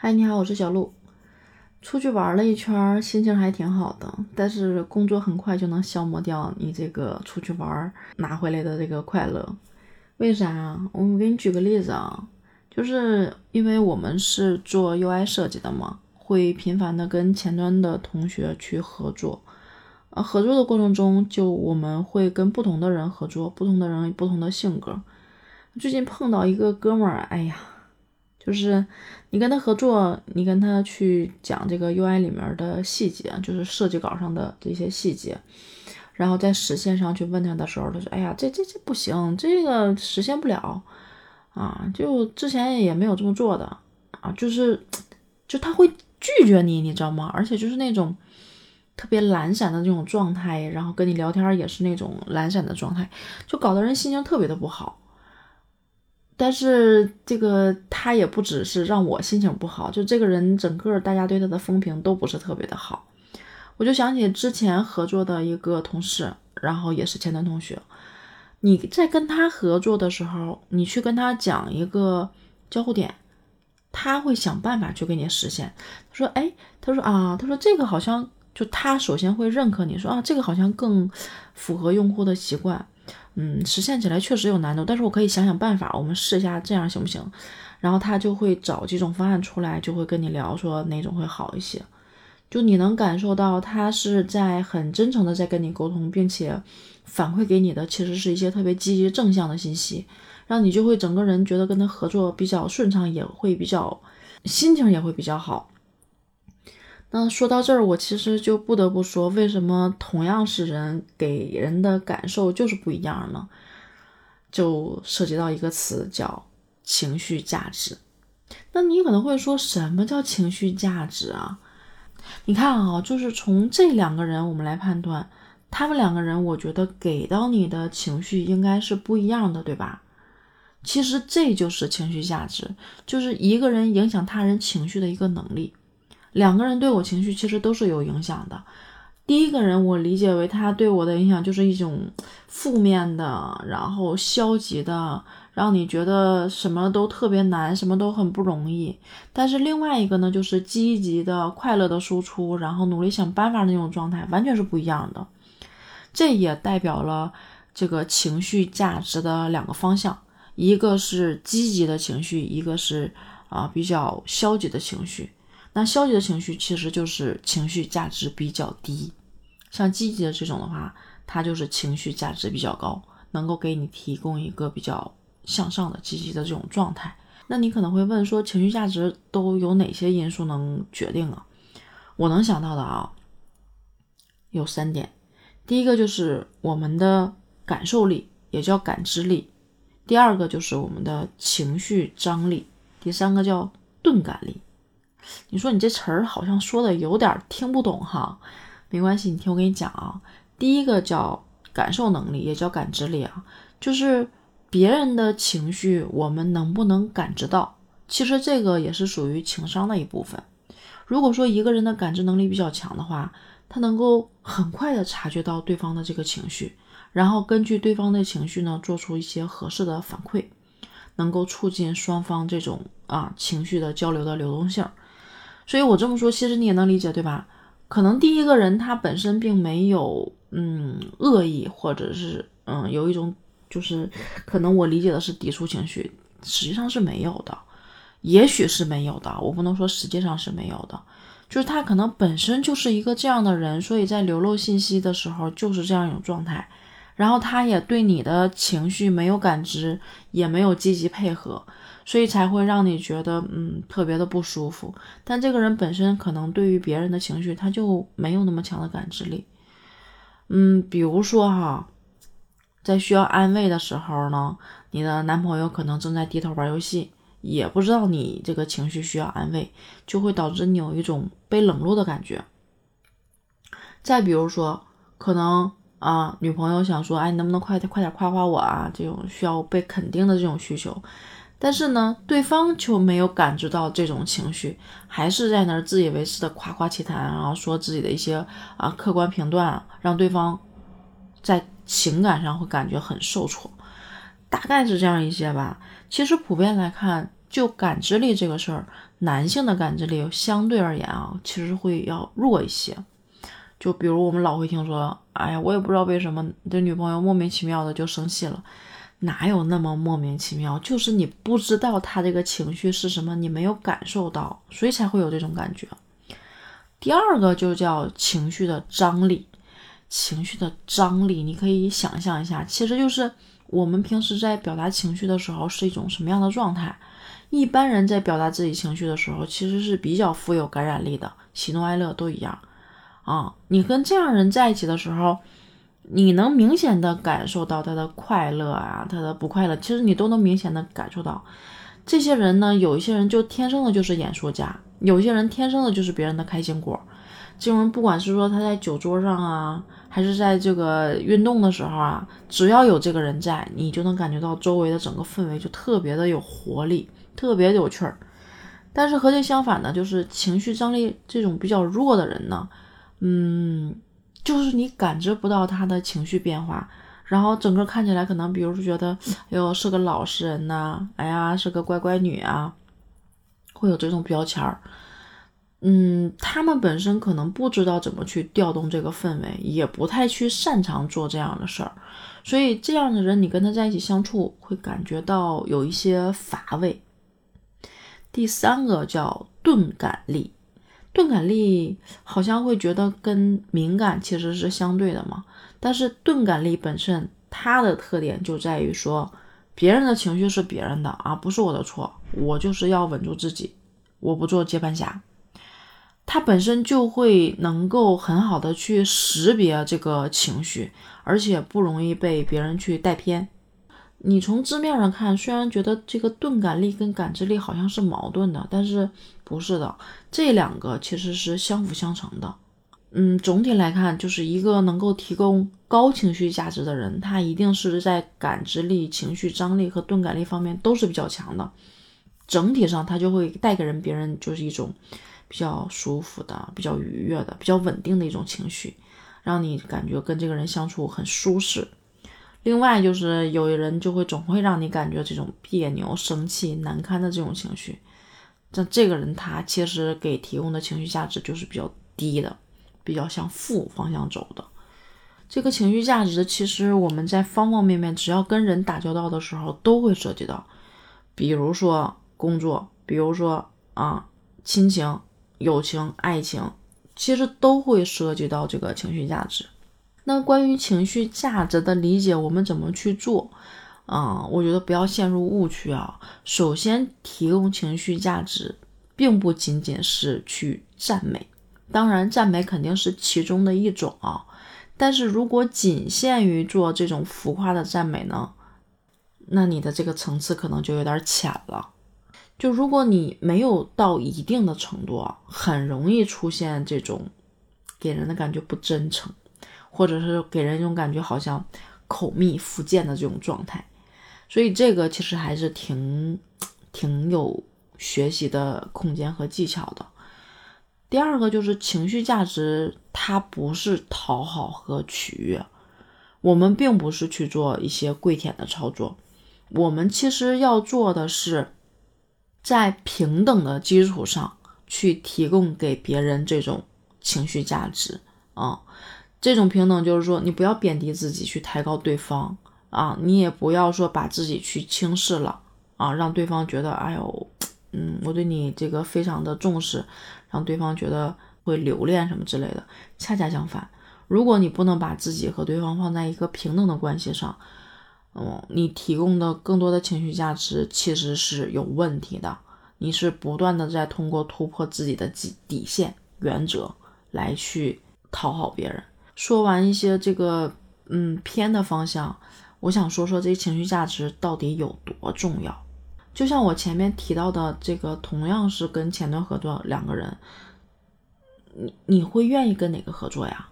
嗨，你好，我是小鹿。出去玩了一圈，心情还挺好的，但是工作很快就能消磨掉你这个出去玩拿回来的这个快乐。为啥啊？我给你举个例子啊，就是因为我们是做 UI 设计的嘛，会频繁的跟前端的同学去合作。啊，合作的过程中，就我们会跟不同的人合作，不同的人不同的性格。最近碰到一个哥们儿，哎呀。就是你跟他合作，你跟他去讲这个 UI 里面的细节，就是设计稿上的这些细节，然后在实现上去问他的时候，他说：“哎呀，这这这不行，这个实现不了啊，就之前也没有这么做的啊，就是就他会拒绝你，你知道吗？而且就是那种特别懒散的那种状态，然后跟你聊天也是那种懒散的状态，就搞得人心情特别的不好。”但是这个他也不只是让我心情不好，就这个人整个大家对他的风评都不是特别的好。我就想起之前合作的一个同事，然后也是前端同学。你在跟他合作的时候，你去跟他讲一个交互点，他会想办法去给你实现。他说：“哎，他说啊，他说这个好像就他首先会认可你说啊，这个好像更符合用户的习惯。”嗯，实现起来确实有难度，但是我可以想想办法，我们试一下这样行不行？然后他就会找几种方案出来，就会跟你聊说哪种会好一些。就你能感受到他是在很真诚的在跟你沟通，并且反馈给你的其实是一些特别积极正向的信息，让你就会整个人觉得跟他合作比较顺畅，也会比较心情也会比较好。那说到这儿，我其实就不得不说，为什么同样是人，给人的感受就是不一样呢？就涉及到一个词叫情绪价值。那你可能会说，什么叫情绪价值啊？你看啊，就是从这两个人我们来判断，他们两个人，我觉得给到你的情绪应该是不一样的，对吧？其实这就是情绪价值，就是一个人影响他人情绪的一个能力。两个人对我情绪其实都是有影响的。第一个人，我理解为他对我的影响就是一种负面的，然后消极的，让你觉得什么都特别难，什么都很不容易。但是另外一个呢，就是积极的、快乐的输出，然后努力想办法的那种状态，完全是不一样的。这也代表了这个情绪价值的两个方向，一个是积极的情绪，一个是啊比较消极的情绪。那消极的情绪其实就是情绪价值比较低，像积极的这种的话，它就是情绪价值比较高，能够给你提供一个比较向上的、积极的这种状态。那你可能会问说，情绪价值都有哪些因素能决定啊？我能想到的啊，有三点。第一个就是我们的感受力，也叫感知力；第二个就是我们的情绪张力；第三个叫钝感力。你说你这词儿好像说的有点听不懂哈，没关系，你听我给你讲啊。第一个叫感受能力，也叫感知力啊，就是别人的情绪我们能不能感知到？其实这个也是属于情商的一部分。如果说一个人的感知能力比较强的话，他能够很快的察觉到对方的这个情绪，然后根据对方的情绪呢，做出一些合适的反馈，能够促进双方这种啊情绪的交流的流动性。所以我这么说，其实你也能理解，对吧？可能第一个人他本身并没有嗯恶意，或者是嗯有一种就是可能我理解的是抵触情绪，实际上是没有的，也许是没有的，我不能说实际上是没有的，就是他可能本身就是一个这样的人，所以在流露信息的时候就是这样一种状态，然后他也对你的情绪没有感知，也没有积极配合。所以才会让你觉得嗯特别的不舒服，但这个人本身可能对于别人的情绪他就没有那么强的感知力，嗯，比如说哈，在需要安慰的时候呢，你的男朋友可能正在低头玩游戏，也不知道你这个情绪需要安慰，就会导致你有一种被冷落的感觉。再比如说，可能啊，女朋友想说，哎，你能不能快点快点夸夸我啊？这种需要被肯定的这种需求。但是呢，对方就没有感知到这种情绪，还是在那儿自以为是的夸夸其谈，然后说自己的一些啊客观评断，让对方在情感上会感觉很受挫，大概是这样一些吧。其实普遍来看，就感知力这个事儿，男性的感知力相对而言啊，其实会要弱一些。就比如我们老会听说，哎呀，我也不知道为什么这女朋友莫名其妙的就生气了，哪有那么莫名其妙？就是你不知道他这个情绪是什么，你没有感受到，所以才会有这种感觉。第二个就叫情绪的张力，情绪的张力，你可以想象一下，其实就是我们平时在表达情绪的时候是一种什么样的状态。一般人在表达自己情绪的时候，其实是比较富有感染力的，喜怒哀乐都一样啊。你跟这样人在一起的时候，你能明显的感受到他的快乐啊，他的不快乐，其实你都能明显的感受到。这些人呢，有一些人就天生的就是演说家。有些人天生的就是别人的开心果，这种人不管是说他在酒桌上啊，还是在这个运动的时候啊，只要有这个人在，你就能感觉到周围的整个氛围就特别的有活力，特别有趣儿。但是和这相反呢，就是情绪张力这种比较弱的人呢，嗯，就是你感知不到他的情绪变化，然后整个看起来可能，比如说觉得，哎呦是个老实人呐，哎呀是个乖乖女啊。会有这种标签儿，嗯，他们本身可能不知道怎么去调动这个氛围，也不太去擅长做这样的事儿，所以这样的人，你跟他在一起相处会感觉到有一些乏味。第三个叫钝感力，钝感力好像会觉得跟敏感其实是相对的嘛，但是钝感力本身它的特点就在于说。别人的情绪是别人的啊，不是我的错，我就是要稳住自己，我不做接盘侠。他本身就会能够很好的去识别这个情绪，而且不容易被别人去带偏。你从字面上看，虽然觉得这个钝感力跟感知力好像是矛盾的，但是不是的，这两个其实是相辅相成的。嗯，总体来看，就是一个能够提供高情绪价值的人，他一定是在感知力、情绪张力和钝感力方面都是比较强的。整体上，他就会带给人别人就是一种比较舒服的、比较愉悦的、比较稳定的一种情绪，让你感觉跟这个人相处很舒适。另外，就是有的人就会总会让你感觉这种别扭、生气、难堪的这种情绪。这这个人他其实给提供的情绪价值就是比较低的。比较向负方向走的这个情绪价值，其实我们在方方面面，只要跟人打交道的时候，都会涉及到。比如说工作，比如说啊亲情、友情、爱情，其实都会涉及到这个情绪价值。那关于情绪价值的理解，我们怎么去做？啊，我觉得不要陷入误区啊。首先，提供情绪价值，并不仅仅是去赞美。当然，赞美肯定是其中的一种啊，但是如果仅限于做这种浮夸的赞美呢，那你的这个层次可能就有点浅了。就如果你没有到一定的程度啊，很容易出现这种给人的感觉不真诚，或者是给人一种感觉好像口蜜腹剑的这种状态。所以这个其实还是挺挺有学习的空间和技巧的。第二个就是情绪价值，它不是讨好和取悦，我们并不是去做一些跪舔的操作，我们其实要做的是，在平等的基础上去提供给别人这种情绪价值啊，这种平等就是说，你不要贬低自己去抬高对方啊，你也不要说把自己去轻视了啊，让对方觉得，哎呦。嗯，我对你这个非常的重视，让对方觉得会留恋什么之类的。恰恰相反，如果你不能把自己和对方放在一个平等的关系上，嗯，你提供的更多的情绪价值其实是有问题的。你是不断的在通过突破自己的底底线原则来去讨好别人。说完一些这个嗯偏的方向，我想说说这情绪价值到底有多重要。就像我前面提到的，这个同样是跟前端合作两个人，你你会愿意跟哪个合作呀？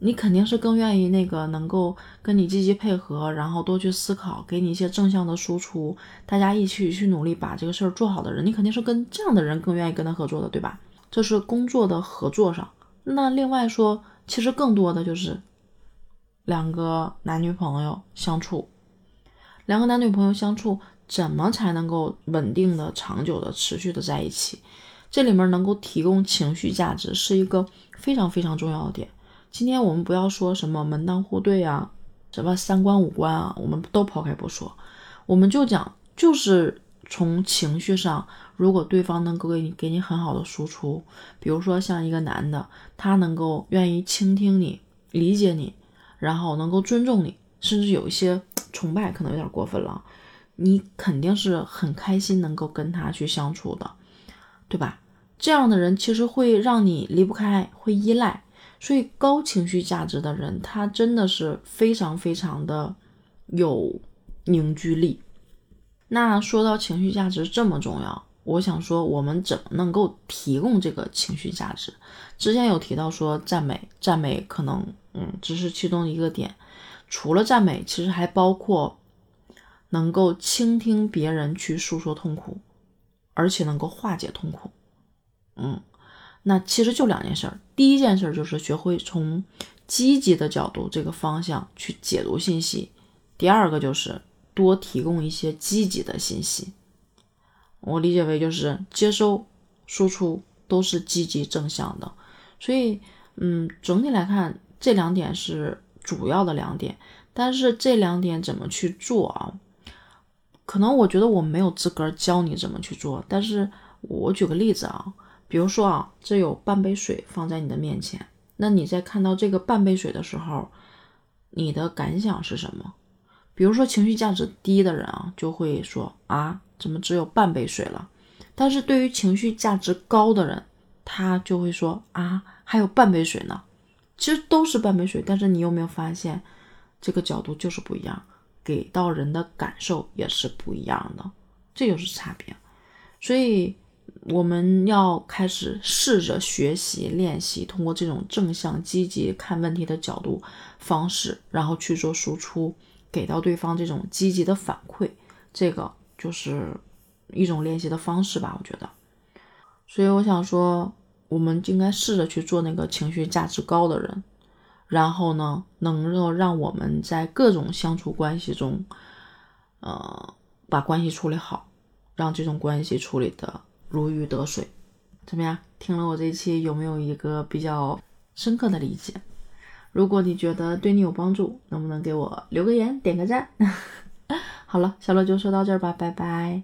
你肯定是更愿意那个能够跟你积极配合，然后多去思考，给你一些正向的输出，大家一起去努力把这个事儿做好的人，你肯定是跟这样的人更愿意跟他合作的，对吧？这是工作的合作上。那另外说，其实更多的就是两个男女朋友相处，两个男女朋友相处。怎么才能够稳定的、长久的、持续的在一起？这里面能够提供情绪价值是一个非常非常重要的点。今天我们不要说什么门当户对啊，什么三观五官啊，我们都抛开不说，我们就讲就是从情绪上，如果对方能够给你给你很好的输出，比如说像一个男的，他能够愿意倾听你、理解你，然后能够尊重你，甚至有一些崇拜，可能有点过分了，你肯定是很开心能够跟他去相处的，对吧？这样的人其实会让你离不开，会依赖。所以高情绪价值的人，他真的是非常非常的有凝聚力。那说到情绪价值这么重要，我想说我们怎么能够提供这个情绪价值？之前有提到说赞美，赞美可能嗯只是其中一个点。除了赞美，其实还包括能够倾听别人去诉说痛苦，而且能够化解痛苦。嗯，那其实就两件事儿。第一件事就是学会从积极的角度这个方向去解读信息。第二个就是多提供一些积极的信息。我理解为就是接收、输出都是积极正向的。所以，嗯，总体来看，这两点是主要的两点。但是这两点怎么去做啊？可能我觉得我没有资格教你怎么去做。但是我举个例子啊。比如说啊，这有半杯水放在你的面前，那你在看到这个半杯水的时候，你的感想是什么？比如说情绪价值低的人啊，就会说啊，怎么只有半杯水了？但是对于情绪价值高的人，他就会说啊，还有半杯水呢。其实都是半杯水，但是你有没有发现，这个角度就是不一样，给到人的感受也是不一样的，这就是差别。所以。我们要开始试着学习练习，通过这种正向积极看问题的角度方式，然后去做输出，给到对方这种积极的反馈，这个就是一种练习的方式吧，我觉得。所以我想说，我们应该试着去做那个情绪价值高的人，然后呢，能够让我们在各种相处关系中，呃，把关系处理好，让这种关系处理的。如鱼得水，怎么样？听了我这一期有没有一个比较深刻的理解？如果你觉得对你有帮助，能不能给我留个言、点个赞？好了，小乐就说到这儿吧，拜拜。